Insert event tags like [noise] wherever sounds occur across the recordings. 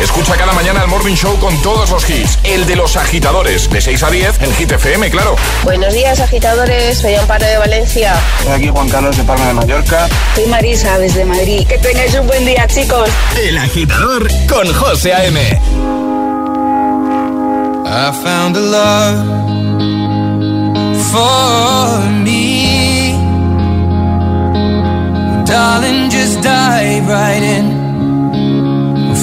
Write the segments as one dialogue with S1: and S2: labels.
S1: Escucha cada mañana el Morning Show con todos los hits. El de los agitadores, de 6 a 10 en Hit FM, claro.
S2: Buenos días, agitadores. Soy Amparo de Valencia.
S3: Soy aquí Juan Carlos de Palma de Mallorca.
S2: Soy Marisa desde Madrid. Que tengáis un buen día, chicos.
S4: El agitador con José A.M.
S5: I found a love for me. Darling, just dive right in.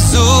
S5: so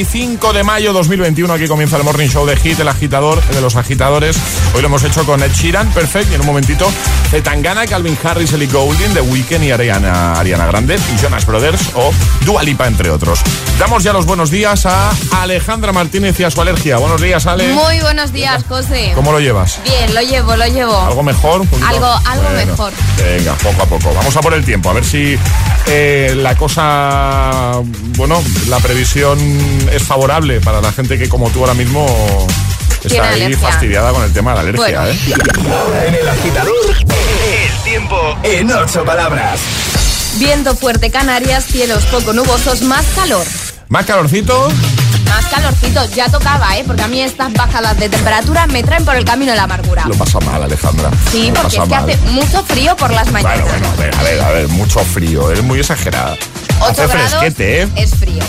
S1: 25 de mayo 2021. Aquí comienza el Morning Show de Hit, el agitador de los agitadores. Hoy lo hemos hecho con Ed Sheeran, perfecto. Y en un momentito, Tangana, Calvin Harris, Ellie Goulding, The Weeknd y Ariana, Ariana Grande, y Jonas Brothers o Dua Lipa, entre otros. Damos ya los buenos días a Alejandra Martínez y a su alergia. Buenos días, Ale.
S6: Muy buenos días, José.
S1: ¿Cómo lo llevas?
S6: Bien, lo llevo, lo llevo.
S1: ¿Algo mejor?
S6: Algo, algo mejor.
S1: Venga, poco a poco. Vamos a por el tiempo, a ver si eh, la cosa, bueno, la previsión es favorable para la gente que como tú ahora mismo está ahí fastidiada con el tema de la alergia. ¿eh?
S7: en el agitador, el tiempo en ocho palabras.
S6: Viento fuerte Canarias, cielos poco nubosos, más calor.
S1: Más calorcito.
S6: Más calorcito, ya tocaba, ¿eh? Porque a mí estas bajadas de temperatura me traen por el camino de la amargura.
S1: Lo pasa mal, Alejandra.
S6: Sí, porque es que hace mucho frío por las mañanas.
S1: Bueno, bueno, a ver, a ver, a ver, mucho frío, es muy exagerada.
S6: 8 grados
S1: fresquete, ¿eh?
S6: es frío.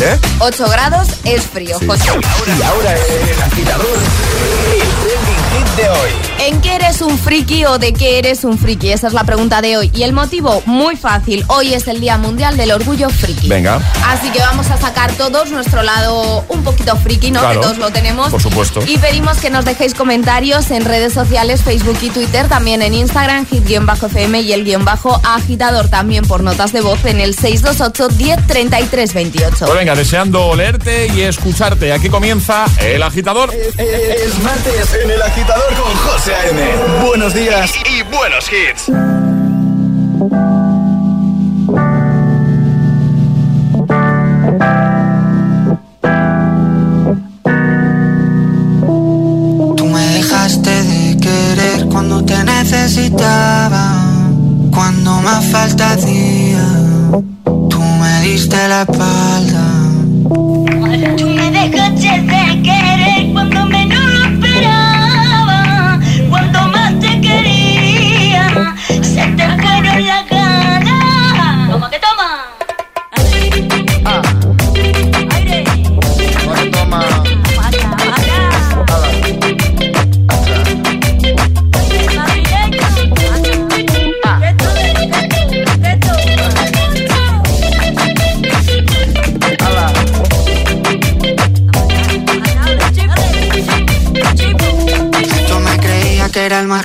S1: ¿Eh?
S6: 8 grados es frío, José.
S7: Y ahora el agitador, el trending hit de hoy.
S6: ¿En qué eres un friki o de qué eres un friki? Esa es la pregunta de hoy. Y el motivo, muy fácil. Hoy es el Día Mundial del Orgullo Friki.
S1: Venga.
S6: Así que vamos a sacar todos nuestro lado un poquito friki, ¿no?
S1: Claro,
S6: que todos lo tenemos.
S1: por supuesto.
S6: Y pedimos que nos dejéis comentarios en redes sociales, Facebook y Twitter, también en Instagram, hit-fm y el guion bajo agitador, también por notas de voz en el 628 10 33 28.
S1: Pues venga, deseando leerte y escucharte. Aquí comienza el agitador.
S7: Es martes en el agitador con José A.M. Buenos días.
S8: Y buenos hits.
S4: Tú me dejaste de querer cuando te necesitaba, cuando más falta hacía. Tú me diste la espalda.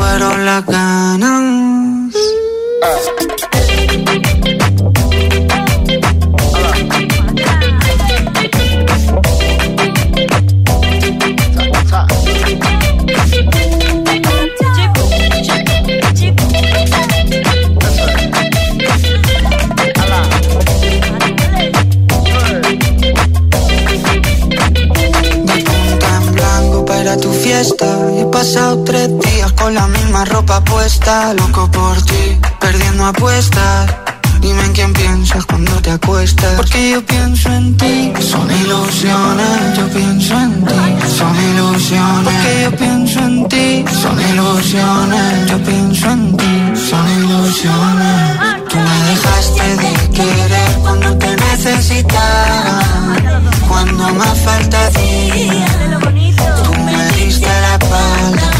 S4: fueron las ganas. Ropa. Loco por ti, perdiendo apuestas. Dime en quién piensas cuando te acuestas. Porque yo pienso en ti. Son ilusiones, yo pienso en ti. Son ilusiones. Porque yo pienso en ti. Son ilusiones, yo pienso en ti. Son ilusiones. Tú me dejaste de querer cuando te necesitaba. Cuando más falta hacía. Tú me diste la espalda.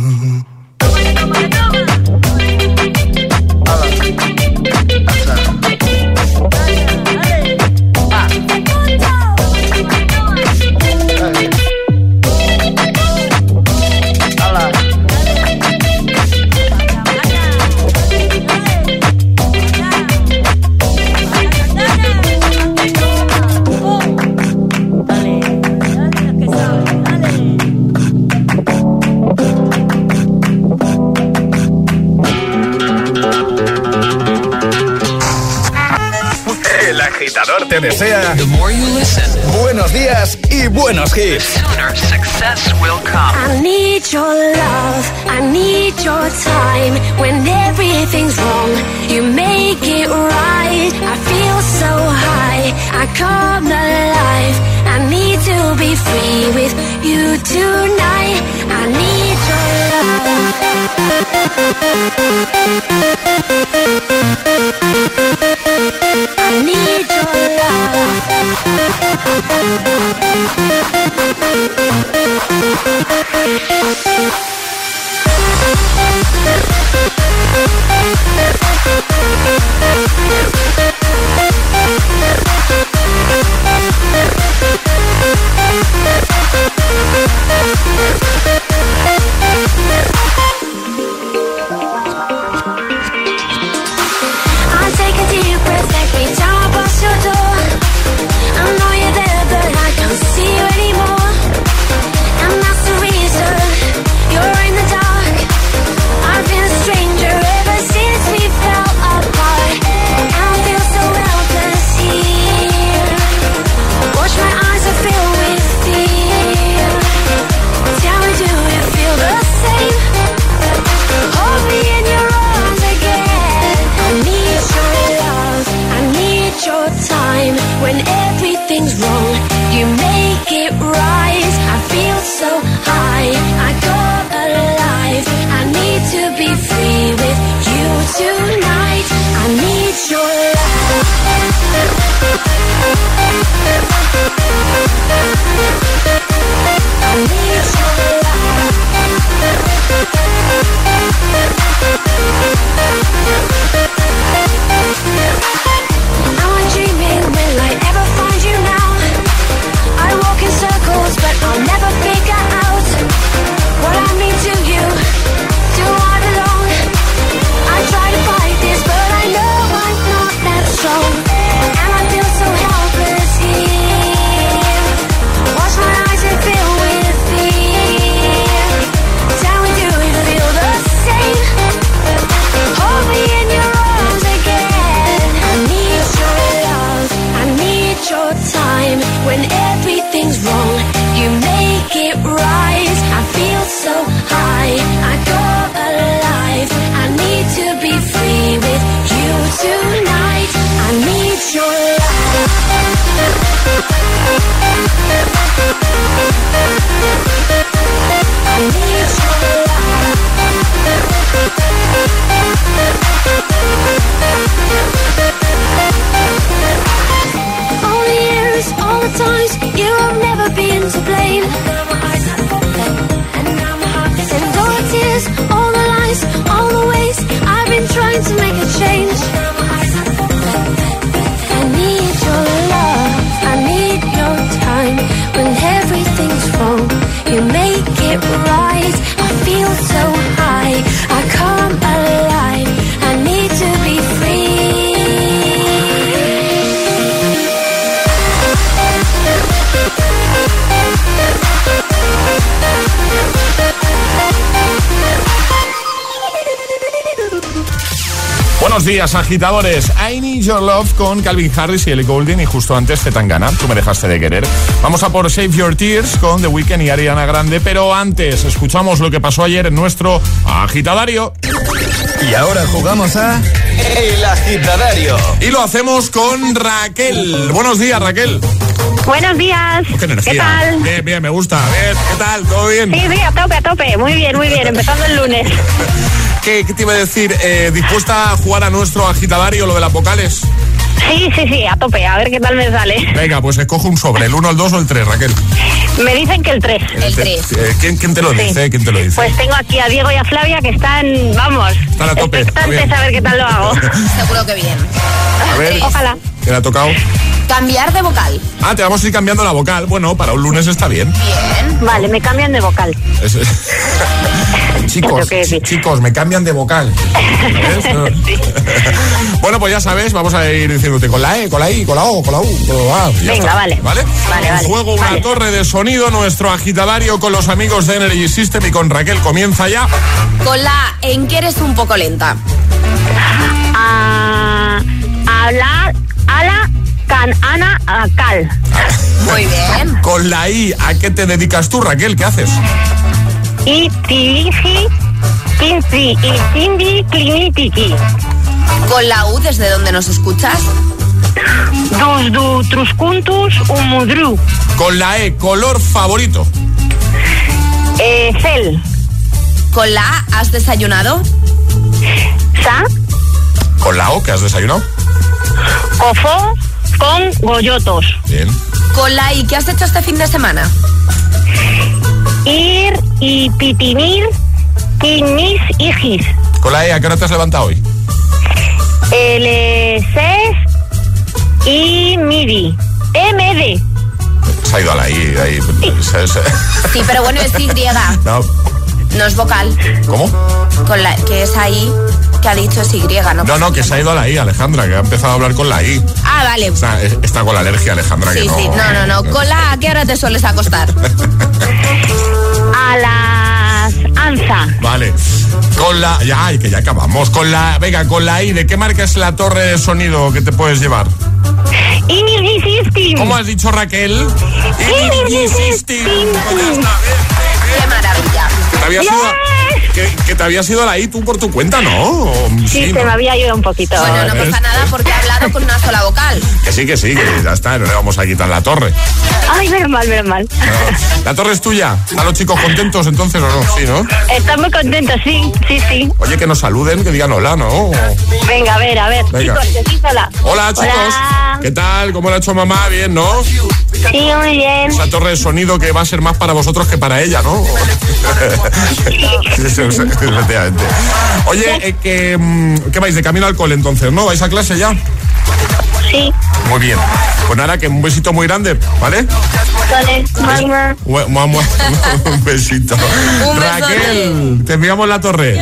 S7: Te desea buenos días y buenos hits.
S9: I need your love, I need your time. When everything's wrong, you make it right. I feel so high, I come alive. I need to be free with you tonight. I need your love. Thank
S1: días, agitadores. I Need Your Love con Calvin Harris y Ellie Goulding y justo antes Zetangana. Tú me dejaste de querer. Vamos a por Save Your Tears con The Weeknd y Ariana Grande, pero antes escuchamos lo que pasó ayer en nuestro agitadario.
S7: Y ahora jugamos a El Agitadario.
S1: Y lo hacemos con Raquel. Buenos días, Raquel.
S10: Buenos días.
S1: ¿Qué, tal? Bien, bien, me gusta. ¿qué tal? ¿Todo bien?
S10: Sí, sí, a tope, a tope. Muy bien, muy bien. Empezando el lunes.
S1: ¿Qué, te iba a decir? Eh, ¿Dispuesta a jugar a nuestro agitadario, lo de las vocales?
S10: Sí, sí, sí, a tope, a ver qué tal me sale.
S1: Venga, pues escojo un sobre, el 1, el 2 o el 3, Raquel.
S10: Me dicen que el 3.
S6: El 3.
S1: Eh, ¿quién, te lo dice? ¿Quién te lo dice?
S10: Pues tengo aquí a Diego y a Flavia que están, vamos,
S1: están a tope.
S10: expectantes a ver qué tal lo hago. [laughs]
S6: Seguro que bien.
S1: A ver,
S10: ojalá.
S1: ¿Qué le ha tocado?
S6: Cambiar de vocal.
S1: Ah, te vamos a ir cambiando la vocal. Bueno, para un lunes está bien.
S6: Bien.
S10: Vale, me cambian de vocal. [laughs]
S1: chicos, chicos, me cambian de vocal. [laughs] bueno, pues ya sabes, vamos a ir diciéndote con la E, con la I, con la O, con la U, con la
S10: A. Venga, vale.
S1: ¿Vale?
S10: Vale,
S1: juego una torre de sonido, nuestro agitadario con los amigos de Energy System y con Raquel comienza ya.
S6: Con la en que eres un poco lenta.
S10: A hablar, a la Can Ana a Cal.
S6: Muy bien.
S1: Con la I, ¿a qué te dedicas tú, Raquel? ¿Qué haces?
S10: Y Tiriji, Quinci y Cindy Climitiki.
S6: Con la U, ¿desde dónde nos escuchas?
S10: Dus du truscuntus umudru.
S1: Con la E, color favorito.
S10: Eh, Cel.
S6: Con la A, ¿has desayunado?
S10: Sa.
S1: Con la O, que has desayunado.
S10: Cofó con goyotos.
S1: Bien.
S6: Con la I, ¿qué has hecho este fin de semana?
S10: Ir y pitinir Quinis hijis.
S1: Con la E, ¿a qué hora te has levantado hoy?
S10: El ses y midi. MD.
S1: Se ha ido a la I. Ahí.
S6: Sí, pero bueno, es Y. [laughs]
S1: No.
S6: No es vocal.
S1: ¿Cómo?
S6: Con la que es ahí, que ha dicho es Y, ¿no?
S1: No, no, que se ha ido a la I, Alejandra, que ha empezado a hablar con la I.
S6: Ah, vale.
S1: O sea, es- está con la alergia, Alejandra, que
S6: Sí,
S1: no.
S6: sí, no, no, no. Con la A, ¿a qué hora te sueles acostar? [laughs]
S10: A las ANSA.
S1: Vale. Con la. Ya, ay, que ya acabamos. Con la. Venga, con la I, ¿de qué marca es la torre de sonido que te puedes llevar?
S10: Inisistim.
S1: ¿Cómo has dicho, Raquel?
S6: Qué maravilla.
S1: Que te habías ido, que, que te habías ido a la I tú por tu cuenta, ¿no?
S10: Sí, se
S1: ¿no?
S10: me había ido un poquito.
S6: Bueno, no
S1: ¿ves?
S6: pasa nada porque he hablado con una sola vocal. [laughs]
S1: Que sí, que sí, que ya está, no le vamos a quitar la torre.
S10: Ay, menos mal, menos mal.
S1: No. ¿La torre es tuya? ¿Están los chicos contentos entonces o no? Sí, ¿no?
S10: Están muy contentos, sí, sí, sí.
S1: Oye, que nos saluden, que digan hola, ¿no?
S10: Venga, a ver, a ver.
S1: Venga.
S10: Chicos, decís hola.
S1: Hola, chicos.
S10: Hola.
S1: ¿Qué tal? ¿Cómo lo ha hecho mamá? Bien, ¿no?
S10: Sí, muy bien.
S1: Esa torre de sonido que va a ser más para vosotros que para ella, ¿no? [laughs] [laughs] Oye, eh, que, mm, ¿qué vais? De camino al cole entonces, ¿no? ¿Vais a clase ya?
S10: Sí.
S1: Muy bien. Pues nada, que un besito muy grande, ¿vale?
S10: Vale. Mamá. [laughs]
S1: Un besito.
S6: Un.
S1: Raquel, te enviamos la torre.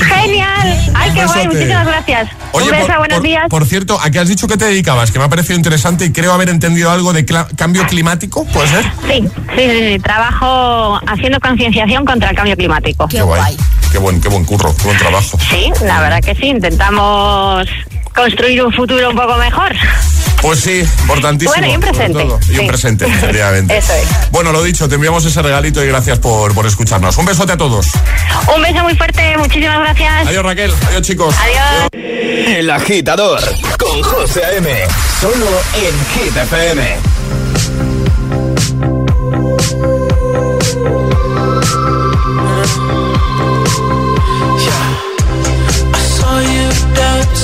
S10: Genial. Ay, qué guay. Muchísimas gracias.
S1: Oye,
S10: un beso,
S1: por,
S10: buenos
S1: por-
S10: días.
S1: por cierto, ¿a qué has dicho que te dedicabas? Que me ha parecido interesante y creo haber entendido algo de cambio climático, ¿puede ser?
S10: Sí, sí, sí, sí. Trabajo haciendo concienciación contra el cambio climático.
S6: Qué guay.
S1: Qué buen, qué buen curro, qué buen trabajo.
S10: Sí, la verdad que sí. Intentamos construir un futuro un poco mejor.
S1: Pues sí, importantísimo.
S10: Bueno, y un presente.
S1: Y un
S10: sí.
S1: presente, efectivamente. [laughs]
S10: Eso es.
S1: Bueno, lo dicho, te enviamos ese regalito y gracias por, por escucharnos. Un besote a todos.
S10: Un beso muy fuerte. Muchísimas gracias.
S1: Adiós, Raquel. Adiós, chicos.
S10: Adiós.
S7: El agitador con José A.M. Solo en Hit FM.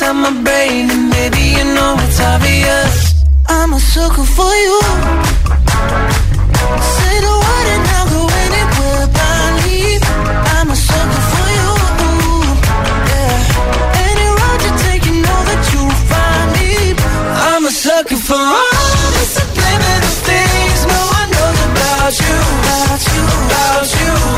S5: inside my brain, and baby you know it's obvious. I'm a sucker for you. Say the word and I'll go anywhere blindly. I'm a sucker for you. Yeah. Any road you take, you know that you'll find me. I'm a sucker for all the subliminal things no one knows. About you. About you. About you.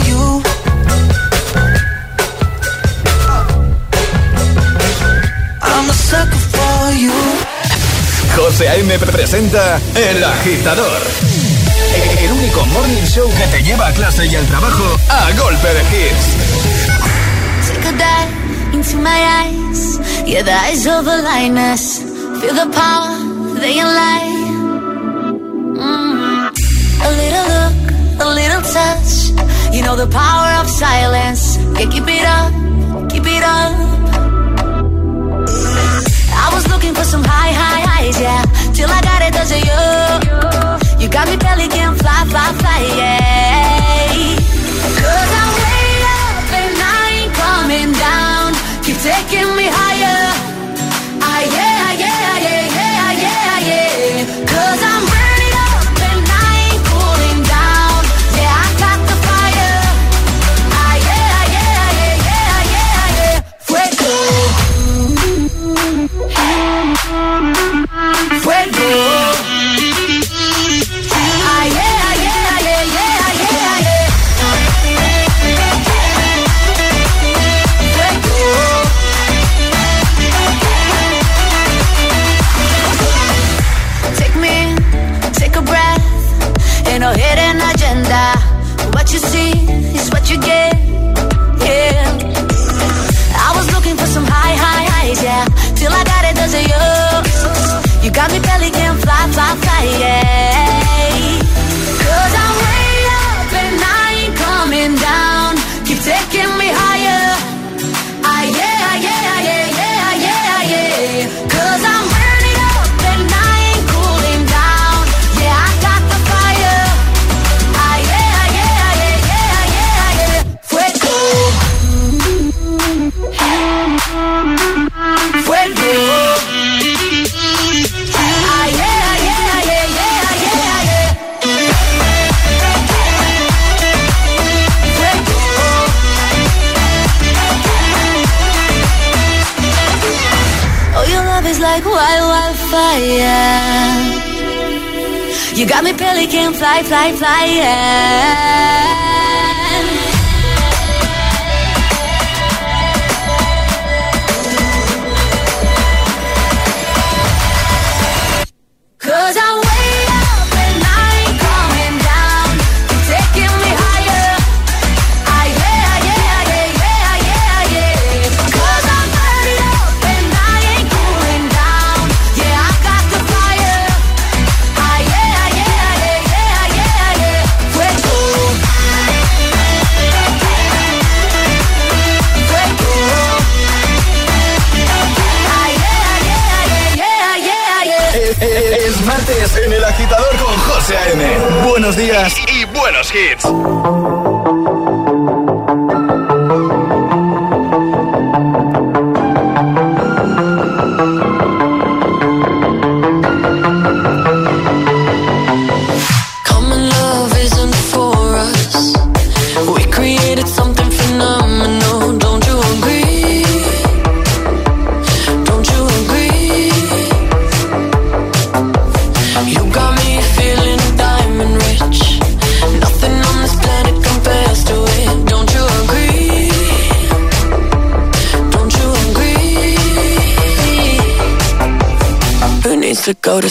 S7: José A.M. presenta El Agitador. El único morning show que te lleva a clase y al trabajo a golpe de hits.
S9: Take a dive into my eyes. Yeah, the eyes of a lioness. Feel the power, they lie. Mm. A little look, a little touch. You know the power of silence. Yeah, keep it up, keep it up. I was looking for some high, high highs, yeah. Till I got it, does it you? You got me belly can fly, fly, fly, yeah. Cause I'm way up and I ain't coming down. Keep taking me
S4: y,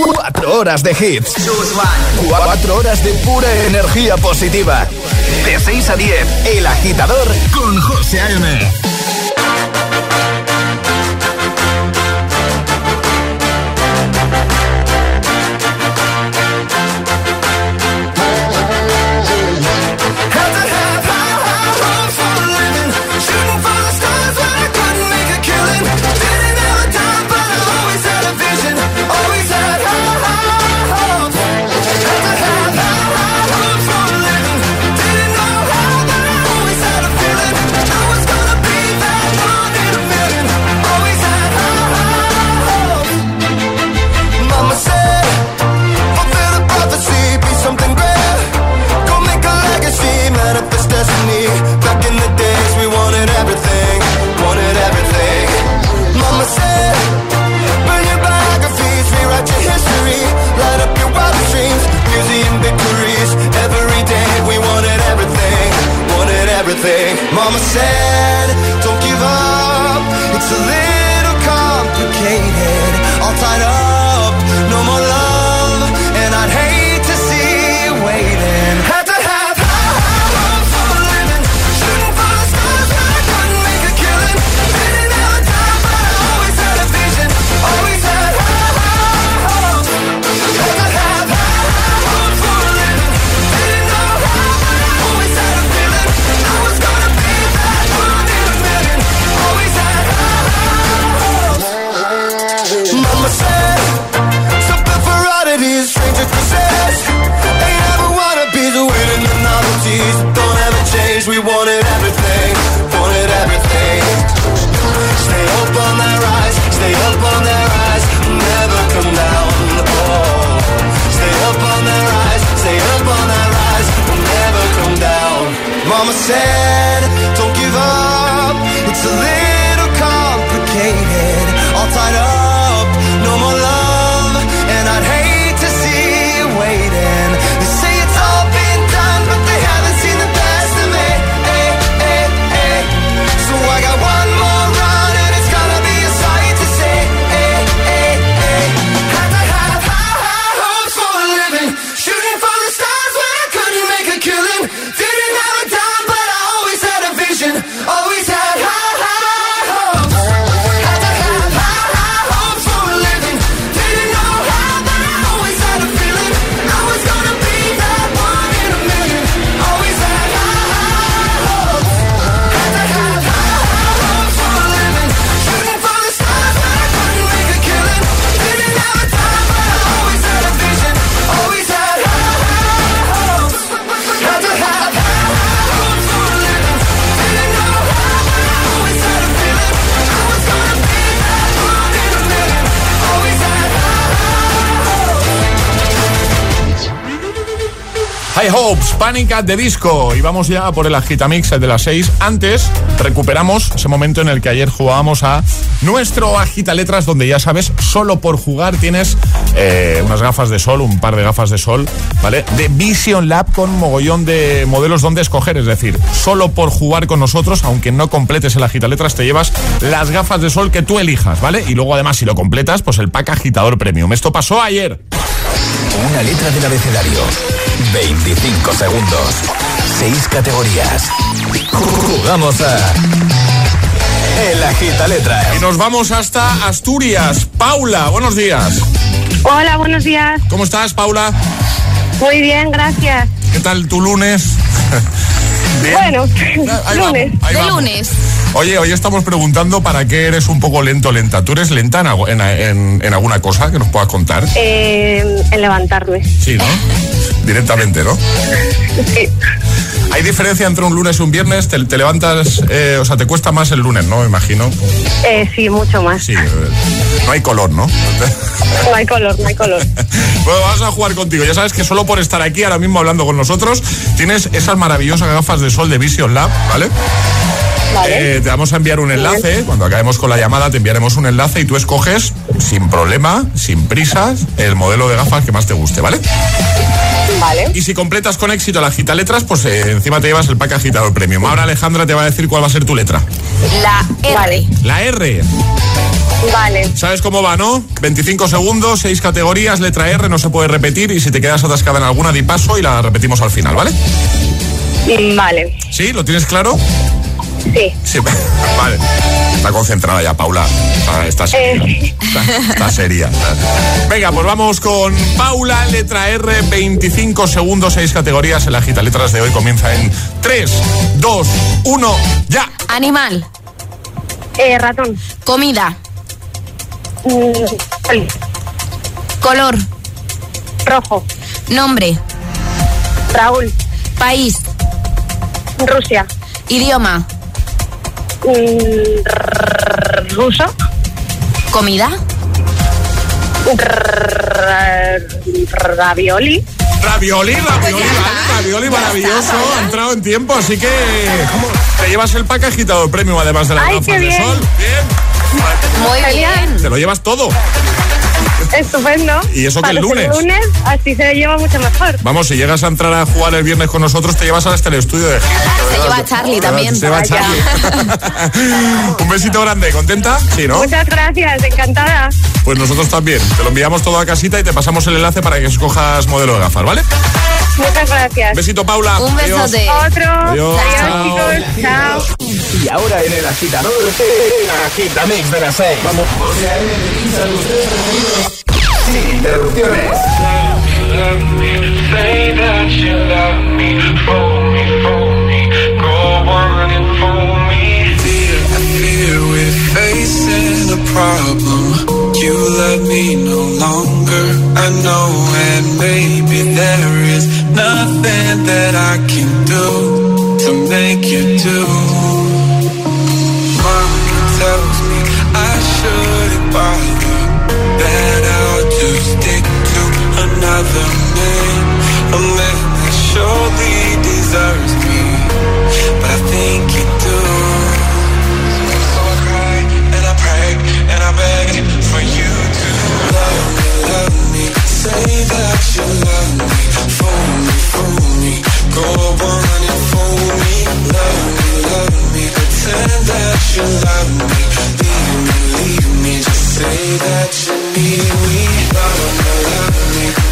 S11: Cuatro horas de hits. Cuatro horas de pura energía positiva. De 6 a 10, El Agitador con José A.M. Hopes, Panic at the Disco. Y vamos ya por el Agitamix de las 6. Antes, recuperamos ese momento en el que ayer jugábamos a nuestro Agita Letras, donde ya sabes, solo por jugar tienes eh, unas gafas de sol, un par de gafas de sol, ¿vale? De Vision Lab con mogollón de modelos donde escoger. Es decir, solo por jugar con nosotros, aunque no completes el Agita Letras, te llevas las gafas de sol que tú elijas, ¿vale? Y luego, además, si lo completas, pues el pack agitador premium. Esto pasó ayer.
S7: Una letra del abecedario 25 segundos. 6 categorías. Jugamos a. El Agita Letras.
S1: Y nos vamos hasta Asturias. Paula, buenos días.
S12: Hola, buenos días.
S1: ¿Cómo estás, Paula?
S12: Muy bien, gracias.
S1: ¿Qué tal tu lunes? [laughs]
S12: Bueno, [laughs] lunes.
S6: de lunes.
S1: Oye, hoy estamos preguntando para qué eres un poco lento lenta. ¿Tú eres lenta en, en, en, alguna cosa que nos puedas contar?
S12: Eh, en levantarme.
S1: Sí, ¿no? [laughs] directamente, ¿no?
S12: Sí.
S1: ¿Hay diferencia entre un lunes y un viernes? ¿Te, te levantas, eh, o sea, te cuesta más el lunes, ¿no? Me imagino.
S12: Eh, sí, mucho más.
S1: Sí, eh, no hay color, ¿no? [laughs]
S12: No hay color, no hay color. [laughs]
S1: Bueno, vamos a jugar contigo. Ya sabes que solo por estar aquí ahora mismo hablando con nosotros, tienes esas maravillosas gafas de sol de Vision Lab, ¿vale?
S12: Vale.
S1: Eh, te vamos a enviar un enlace. Cuando acabemos con la llamada, te enviaremos un enlace y tú escoges, sin problema, sin prisas, el modelo de gafas que más te guste, ¿vale?
S12: Vale.
S1: Y si completas con éxito la gita letras, pues eh, encima te llevas el pack agitador premium. Ahora Alejandra te va a decir cuál va a ser tu letra.
S6: La R.
S1: La R.
S12: Vale.
S1: ¿Sabes cómo va, no? 25 segundos, 6 categorías, letra R, no se puede repetir y si te quedas atascada en alguna, di paso y la repetimos al final, ¿vale?
S12: Mm, Vale.
S1: ¿Sí? ¿Lo tienes claro?
S12: Sí.
S1: Sí, [laughs] vale. Está concentrada ya, Paula. Está, está seria.
S12: Eh.
S1: Está, está seria. Venga, pues vamos con Paula, letra R, 25 segundos, 6 categorías. El agita letras de hoy comienza en 3, 2, 1, ya.
S6: Animal.
S12: Eh, ratón.
S6: Comida.
S12: Mm.
S6: Color.
S12: Rojo.
S6: Nombre.
S12: Raúl.
S6: País.
S12: Rusia.
S6: Idioma.
S12: Ruso.
S6: Comida.
S12: Ravioli.
S1: Ravioli, ravioli, vale, ravioli maravilloso. Ha entrado en tiempo, así que te llevas el pack agitado premium además de gafas
S12: qué
S1: de sol. Bien.
S6: Muy bien.
S1: Te lo llevas todo.
S12: Estupendo.
S1: Y eso que el
S12: Para ser
S1: lunes.
S12: lunes, así se lleva mucho mejor.
S1: Vamos, si llegas a entrar a jugar el viernes con nosotros, te llevas hasta el estudio de.
S6: Se lleva a Charlie también.
S1: Se va
S6: Vaya.
S1: Charlie. [laughs] Un besito grande, ¿contenta? Sí, ¿no?
S12: Muchas gracias, encantada.
S1: Pues nosotros también. Te lo enviamos todo a casita y te pasamos el enlace para que escojas modelo de gafas, ¿vale?
S12: Muchas gracias.
S1: Besito, Paula.
S6: Un
S1: Adiós.
S6: besote.
S12: Otro.
S1: Adiós. Chao.
S12: chicos. Chao.
S7: Y ahora en el agitador, el agitamix de las 6. Vamos. Sin interrupciones.
S13: Say that you love me, fool me, fool me, go on and fool me. Fear, I fear we're facing a problem. You love me no longer, I know, and maybe there is nothing that I can do to make you do. Mama tells me I shouldn't bother, that I'll just stick to another man, a man that surely deserves me, but I think you do. So I cry and I pray and I beg for you to love me, love me, say that you love me, leave me, me, just say that you need me, love me, love me.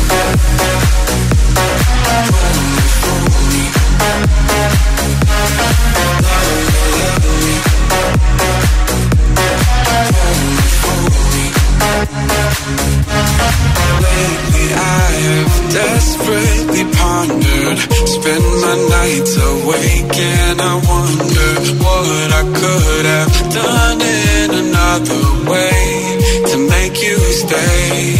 S13: Have desperately pondered Spend my nights awake and I wonder What I could have done in another way To make you stay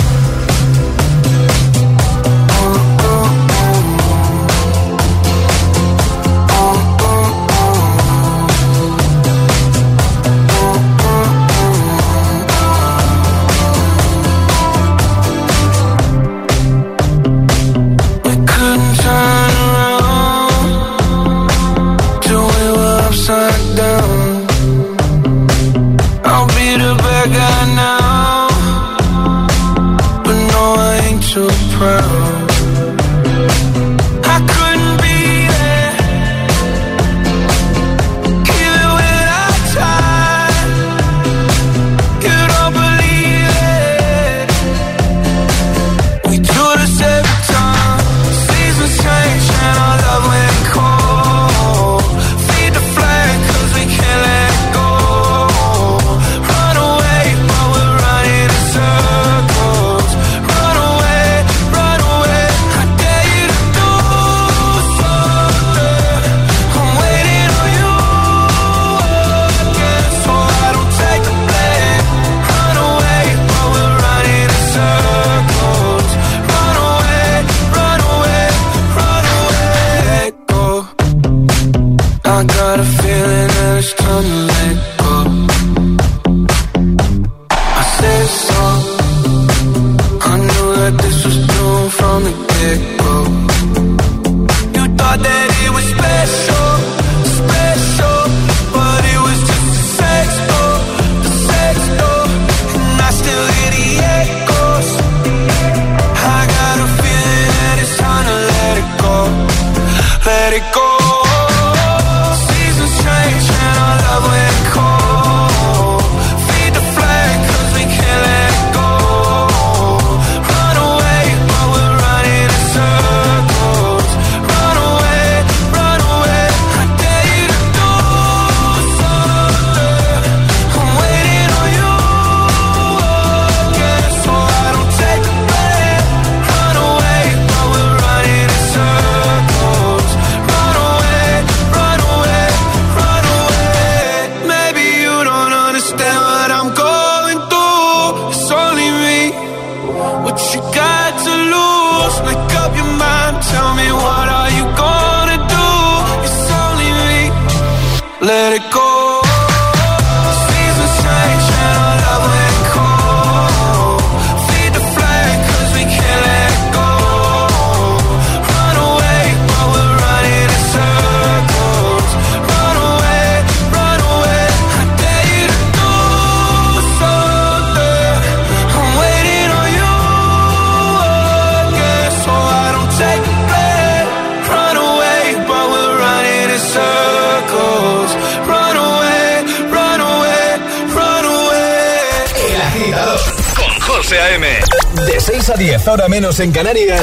S5: en Canarias.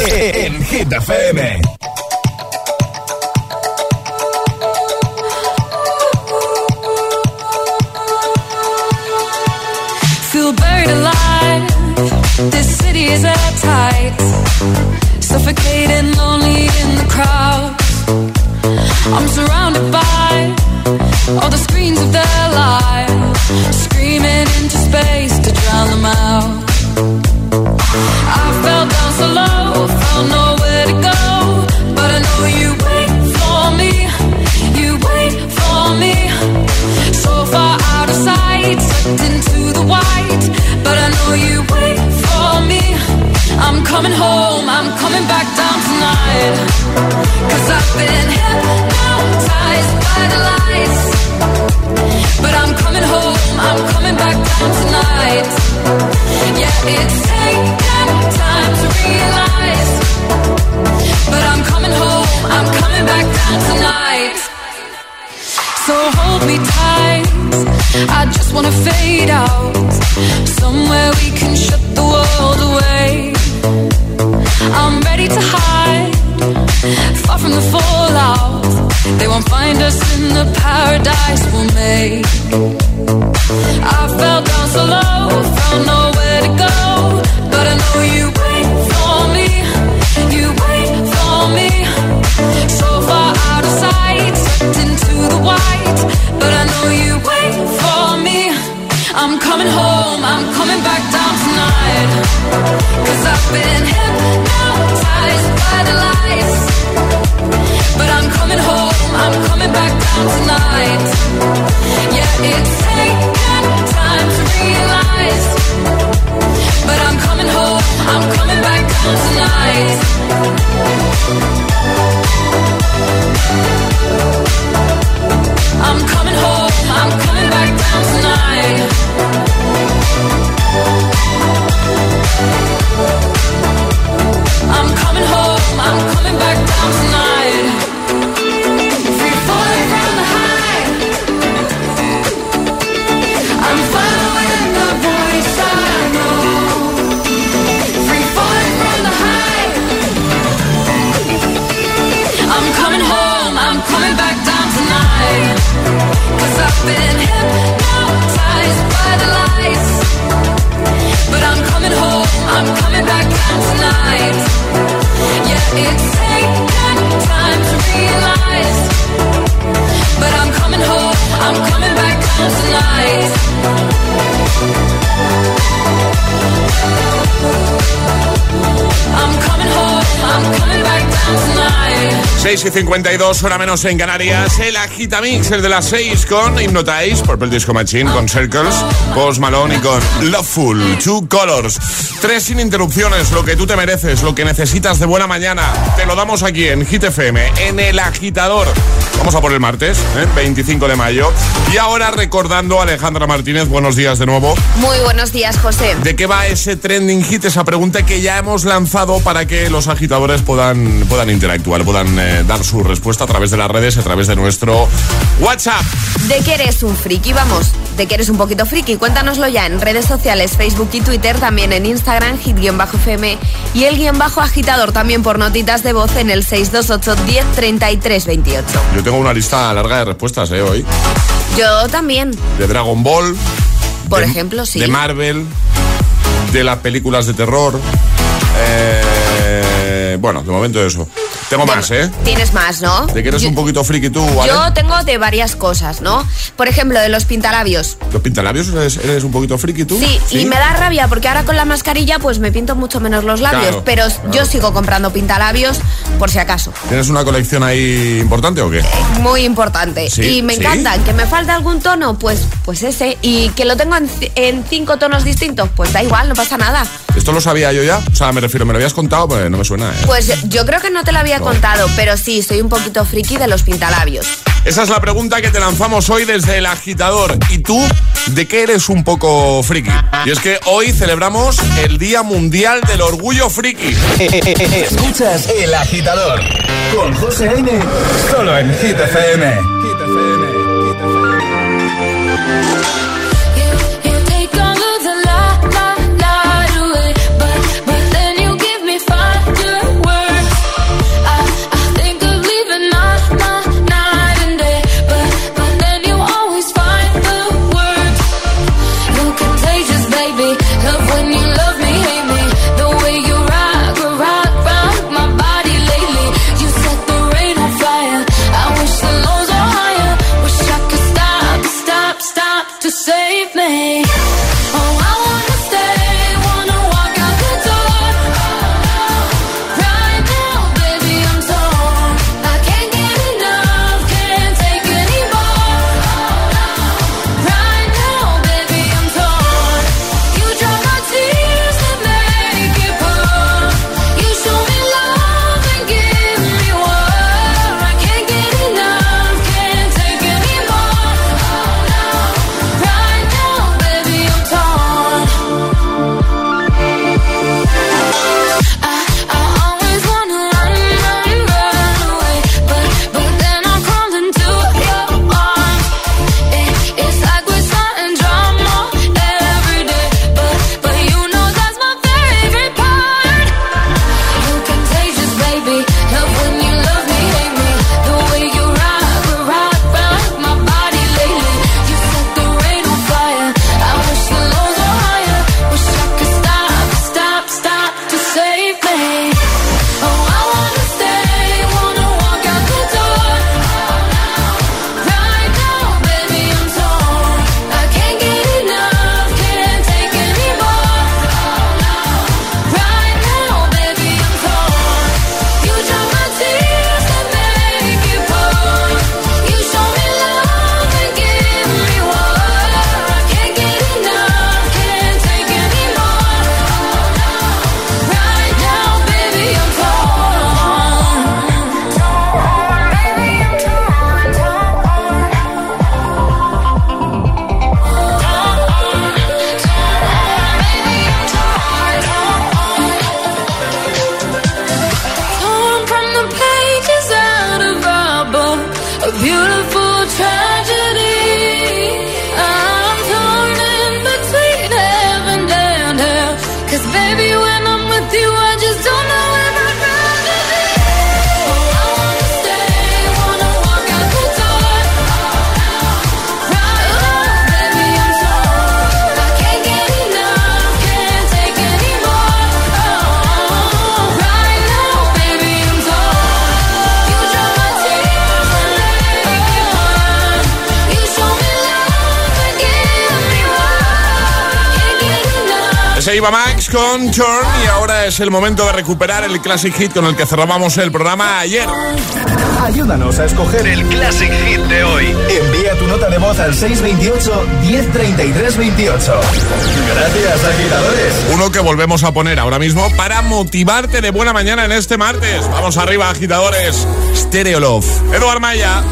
S1: Y 52, hora menos en Canarias. El Agitamix, el de las 6 con Hypnotize, Purple Disco Machine, con Circles, Post Malone y con Loveful, Two Colors. Tres sin interrupciones, lo que tú te mereces, lo que necesitas de buena mañana. Te lo damos aquí en Hit FM, en El Agitador. Vamos a por el martes, ¿eh? 25 de mayo. Y ahora recordando a Alejandra Martínez, buenos días de nuevo.
S6: Muy buenos días, José.
S1: ¿De qué va ese trending hit? Esa pregunta que ya hemos lanzado para que los agitadores puedan, puedan interactuar, puedan eh, dar su respuesta a través de las redes, a través de nuestro WhatsApp.
S6: ¿De qué eres un friki? Vamos, ¿de qué eres un poquito friki? Cuéntanoslo ya en redes sociales, Facebook y Twitter, también en Instagram, hit-fm y el guion bajo agitador también por notitas de voz en el 628 10 33 28.
S1: Yo tengo una lista larga de respuestas eh, hoy.
S6: Yo también,
S1: De Dragon Ball,
S6: por
S1: de-
S6: ejemplo, sí.
S1: de Marvel, de las películas de terror. eh, bueno, de momento eso. Tengo más, ¿eh?
S6: Tienes más, ¿no?
S1: De que eres
S6: Yo-
S1: un poquito friki tú, ¿vale?
S6: Yo tengo de varias cosas, ¿no? Por ejemplo, de los pintalabios.
S1: ¿Los pintalabios eres, eres un poquito friki tú?
S6: Sí, y me da rabia porque ahora con la mascarilla pues me pinto mucho menos los labios,
S1: Claro,
S6: pero
S1: claro.
S6: yo sigo comprando pintalabios por si acaso.
S1: ¿Tienes una colección ahí importante o qué?
S6: Muy importante.
S1: Sí,
S6: y me
S1: sí.
S6: encantan. Que me falta algún tono, pues, pues ese. Y que lo tengo en, en cinco tonos distintos, pues da igual, no pasa nada.
S1: ¿Esto lo sabía yo ya? O sea, me refiero, me lo habías contado, pues no me suena, ¿eh?
S6: Pues yo creo que no te lo había
S1: No.
S6: contado, pero sí, soy un poquito friki de los pintalabios.
S1: Esa es la pregunta que te lanzamos hoy desde el agitador. ¿Y tú de qué eres un poco friki? Y es que hoy celebramos el Día Mundial del Orgullo Friki.
S9: Escuchas El Agitador con José A.M. Solo en Hit FM.
S1: Iba Max con Turn y ahora es el momento de recuperar el Classic Hit con el que cerrábamos el programa ayer.
S7: Ayúdanos a escoger el Classic Hit de hoy. Envía tu nota de voz al 628 1033 28. Gracias, agitadores.
S1: Uno que volvemos a poner ahora mismo para motivarte de buena mañana en este martes. Vamos arriba, agitadores. Stereo Love. Eduard Maya.